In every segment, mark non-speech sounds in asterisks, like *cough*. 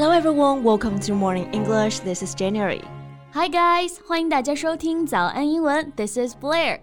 Hello everyone, welcome to Morning English. This is January. Hi guys，欢迎大家收听早安英文。This is Blair。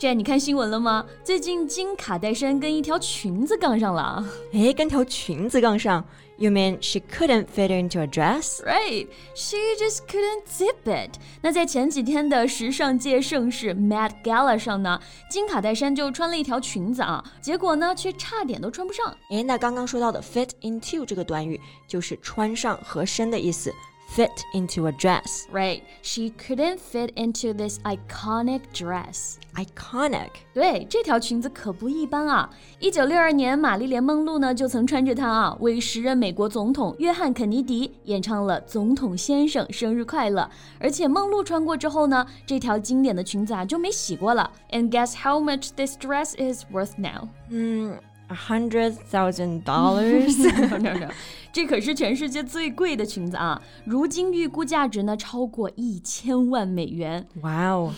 这你看新闻了吗？最近金卡戴珊跟一条裙子杠上了。诶，跟条裙子杠上？You mean she couldn't fit into a dress? Right, she just couldn't zip it. 那在前几天的时尚界盛事 Met Gala 上呢，金卡戴珊就穿了一条裙子啊，结果呢却差点都穿不上。诶，那刚刚说到的 fit into 这个短语就是穿上、合身的意思。fit into a dress. Right. She couldn't fit into this iconic dress. Iconic. 对，这条裙子可不一般啊！一九六二年，玛丽莲梦露呢就曾穿着它啊，为时任美国总统约翰肯尼迪演唱了《总统先生生日快乐》。而且梦露穿过之后呢，这条经典的裙子啊就没洗过了。And guess how much this dress is worth now? 嗯。 A hundred thousand dollars? *laughs* No, no, no. 这可是全世界最贵的裙子啊！如今预估价值呢超过一千万美元。哇哦！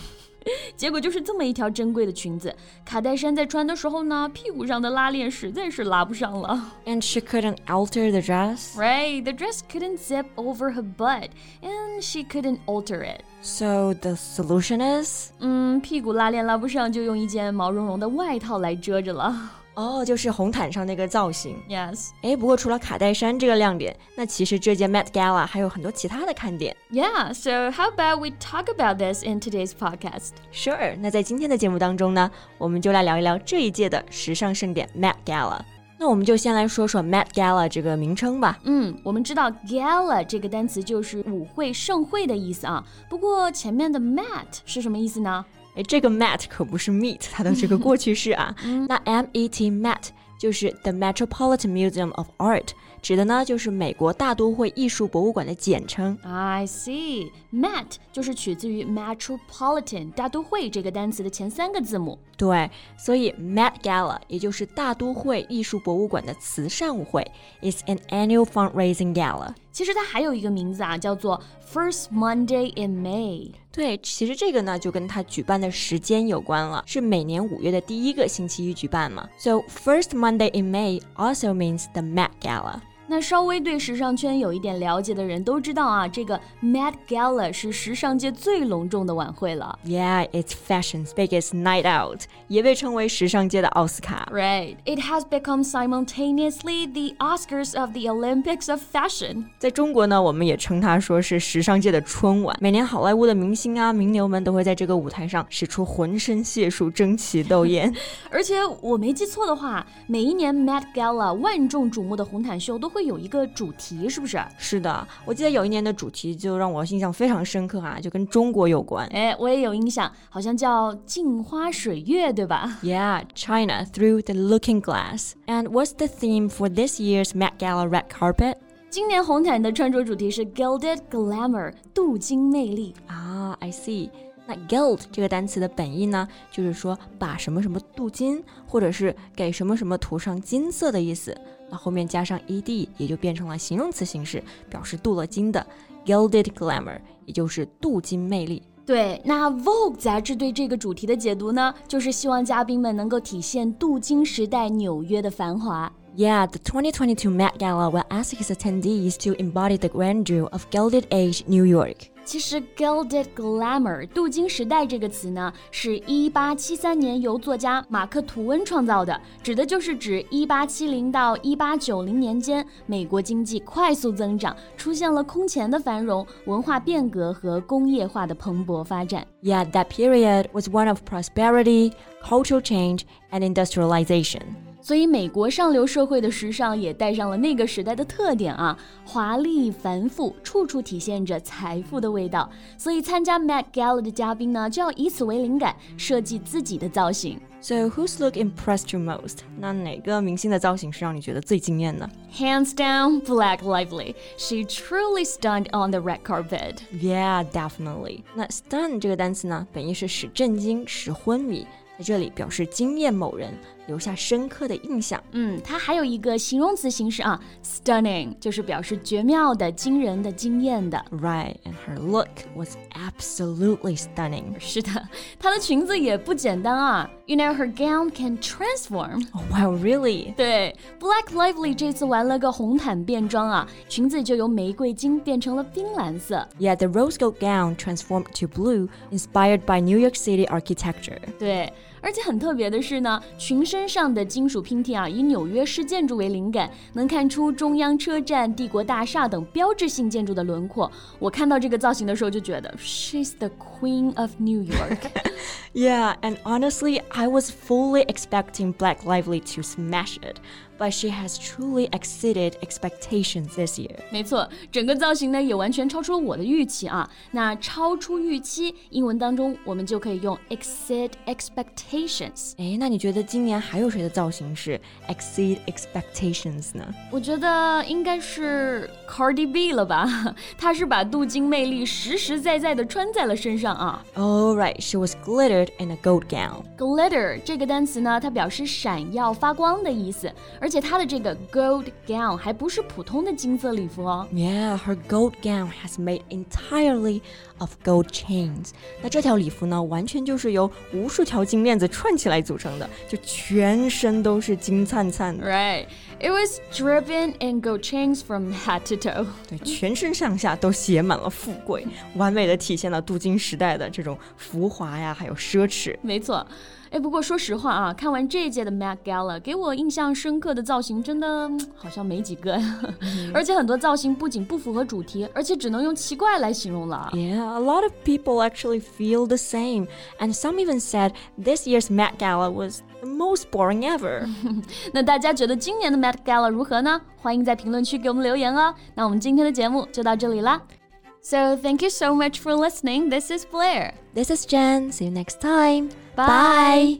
结果就是这么一条珍贵的裙子，卡戴珊在穿的时候呢，屁股上的拉链实在是拉不上了。And *laughs* she *laughs* couldn't alter the dress. Right, the dress couldn't zip over her butt, and she couldn't alter it. So the solution is? 嗯，屁股拉链拉不上，就用一件毛茸茸的外套来遮着了。 哦，就是红毯上那个造型。Yes。哎，不过除了卡戴珊这个亮点，那其实这届 Met Gala 还有很多其他的看点。Yeah. So how about we talk about this in today's podcast? Sure. 那在今天的节目当中呢，我们就来聊一聊这一届的时尚盛典 Met Gala。那我们就先来说说 Met Gala 这个名称吧。嗯，我们知道 Gala 这个单词就是舞会、盛会的意思啊。不过前面的 Met 是什么意思呢？哎，这个 Met 可不是 meet 它的这个过去式啊。那 M *laughs* E T Met 就是 The Metropolitan Museum of Art。指的呢就是美国大都会艺术博物馆的简称。I see. Met 就是取自于 Metropolitan 大都会这个单词的前三个字母。对，所以 Met Gala 也就是大都会艺术博物馆的慈善舞会，is an annual fundraising gala。其实它还有一个名字啊，叫做 First Monday in May。 对，其实这个呢就跟他举办的时间有关了，是每年五月的第一个星期一举办嘛。So First Monday in May also means the Met Gala。那稍微对时尚圈有一点了解的人都知道啊，这个 Met Gala 是时尚界最隆重的晚会了。Yeah, it's fashion's biggest night out，也被称为时尚界的奥斯卡。Right, it has become simultaneously the Oscars of the Olympics of fashion。在中国呢，我们也称它说是时尚界的春晚。每年好莱坞的明星啊、名流们都会在这个舞台上使出浑身解数，争奇斗艳。*laughs* 而且我没记错的话，每一年 Met Gala 万众瞩目的红毯秀都会。有一个主题，是不是？是的，我记得有一年的主题就让我印象非常深刻啊，就跟中国有关。哎，我也有印象，好像叫“镜花水月”，对吧？Yeah, China through the looking glass. And what's the theme for this year's Met Gala red carpet? 今年红毯的穿着主题是 Gilded Glamour，镀金魅力啊。I see. 那 gild 这个单词的本意呢，就是说把什么什么镀金，或者是给什么什么涂上金色的意思。那后面加上 ed，也就变成了形容词形式，表示镀了金的 gilded glamour，也就是镀金魅力。对，那 Vogue 杂志对这个主题的解读呢，就是希望嘉宾们能够体现镀金时代纽约的繁华。Yeah, the 2022 Met Gala will ask its attendees to embody the grandeur of Gilded Age New York. 其实 Gilded Glamour 镀金时代这个词呢，是一八七三年由作家马克吐温创造的，指的就是指一八七零到一八九零年间，美国经济快速增长，出现了空前的繁荣，文化变革和工业化的蓬勃发展。Yeah, that period was one of prosperity, cultural change, and industrialization. 所以，美国上流社会的时尚也带上了那个时代的特点啊，华丽繁复，处处体现着财富的味道。所以，参加 Met Gala 的嘉宾呢，就要以此为灵感，设计自己的造型。So whose look impressed you most？那哪个明星的造型是让你觉得最惊艳的？Hands down, Black Lively. She truly stunned on the red carpet. Yeah, definitely. 那 stun 这个单词呢，本意是使震惊、使昏迷。在这里表示惊艳某人，留下深刻的印象。嗯，它还有一个形容词形式啊，stunning，就是表示绝妙的、惊人的、惊艳的。Right, her look was absolutely stunning. 是的，她的裙子也不简单啊。You know, her gown can transform. Oh, wow, really? 对，Blake Lively 这次玩了个红毯变装啊，裙子就由玫瑰金变成了冰蓝色。Yeah, the rose gold gown transformed to blue, inspired by New York City architecture. 对。而且很特别的是呢，裙身上的金属拼贴啊，以纽约市建筑为灵感，能看出中央车站、帝国大厦等标志性建筑的轮廓。我看到这个造型的时候就觉得，She's the queen of New York。Yeah, *laughs* and honestly, I was fully expecting Blake Lively to smash it but she has truly exceeded expectations this year. 没错，整个造型呢也完全超出了我的预期啊。那超出预期，英文当中我们就可以用 exceed expectations。哎，那你觉得今年还有谁的造型是 exceed expectations 呢？我觉得应该是 Cardi B 了吧，她是把镀金魅力实实在在的穿在了身上啊。 Oh, *laughs* right, she was glittered in a gold gown. Glitter 这个单词呢，它表示闪耀、发光的意思，而 且它的这个 gold gown 还不是普通的金色礼服哦。 Yeah, her gold gown has made entirely of gold chains. 那这条礼服呢，完全就是由无数条金链子串起来组成的，就全身都是金灿灿的， Right, it was dripping in gold chains from head to toe. 对，全身上下都写满了富贵，完美的体现了镀金时代的这种浮华呀，还有奢侈。没错， *laughs* 哎，不过说实话啊，看完这一届的 Met Gala，给我印象深刻的造型真的嗯好像没几个，而且很多造型不仅不符合主题，而且只能用奇怪来形容了。 Yeah, *laughs* a lot of people actually feel the same, and some even said this year's Met Gala was the most boring ever. *laughs* 那大家觉得今年的 Met Gala 如何呢？欢迎在评论区给我们留言哦。那我们今天的节目就到这里啦。So thank you so much for listening. This is Blair. This is Jen. See you next time. Bye.